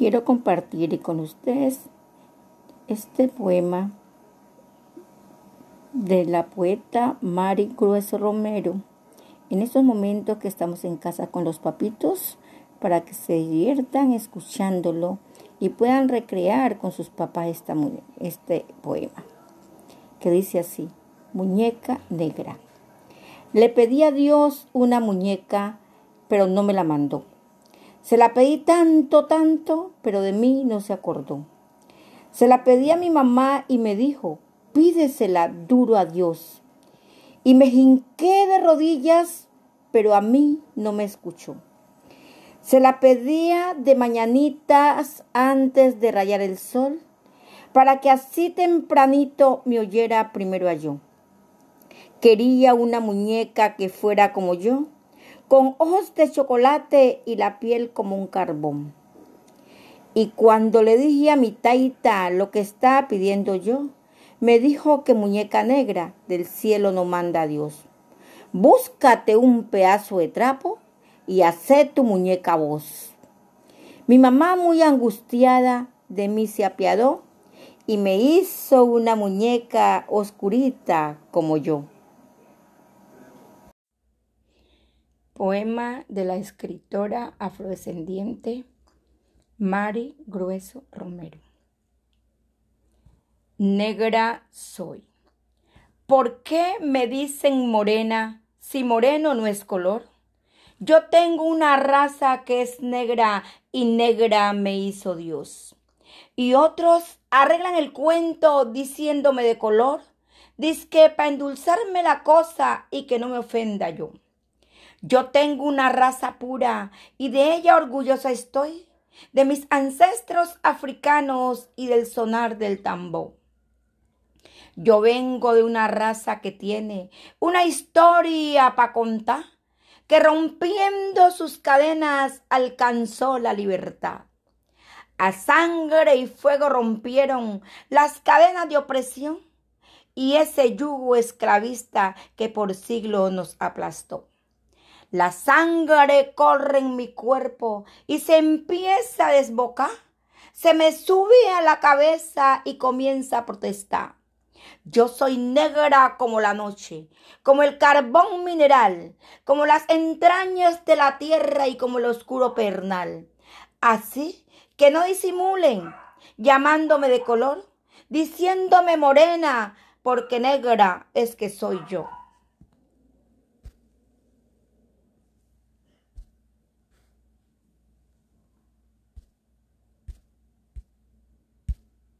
Quiero compartir con ustedes este poema de la poeta Mari Grueso Romero. En estos momentos que estamos en casa con los papitos, para que se diviertan escuchándolo y puedan recrear con sus papás esta, este poema, que dice así, muñeca negra. Le pedí a Dios una muñeca, pero no me la mandó. Se la pedí tanto, tanto, pero de mí no se acordó. Se la pedí a mi mamá y me dijo, pídesela duro a Dios. Y me hinqué de rodillas, pero a mí no me escuchó. Se la pedía de mañanitas antes de rayar el sol, para que así tempranito me oyera primero a yo. Quería una muñeca que fuera como yo, con ojos de chocolate y la piel como un carbón. Y cuando le dije a mi taita lo que estaba pidiendo yo, me dijo que muñeca negra del cielo no manda a Dios. Búscate un pedazo de trapo y hacé tu muñeca vos. Mi mamá muy angustiada de mí se apiadó y me hizo una muñeca oscurita como yo. Poema de la escritora afrodescendiente Mari Grueso Romero. Negra soy. ¿Por qué me dicen morena si moreno no es color? Yo tengo una raza que es negra y negra me hizo Dios. Y otros arreglan el cuento diciéndome de color, que para endulzarme la cosa y que no me ofenda yo. Yo tengo una raza pura y de ella orgullosa estoy, de mis ancestros africanos y del sonar del tambor. Yo vengo de una raza que tiene una historia para contar, que rompiendo sus cadenas alcanzó la libertad. A sangre y fuego rompieron las cadenas de opresión y ese yugo esclavista que por siglos nos aplastó. La sangre corre en mi cuerpo y se empieza a desbocar. Se me sube a la cabeza y comienza a protestar. Yo soy negra como la noche, como el carbón mineral, como las entrañas de la tierra y como el oscuro pernal. Así que no disimulen, llamándome de color, diciéndome morena, porque negra es que soy yo.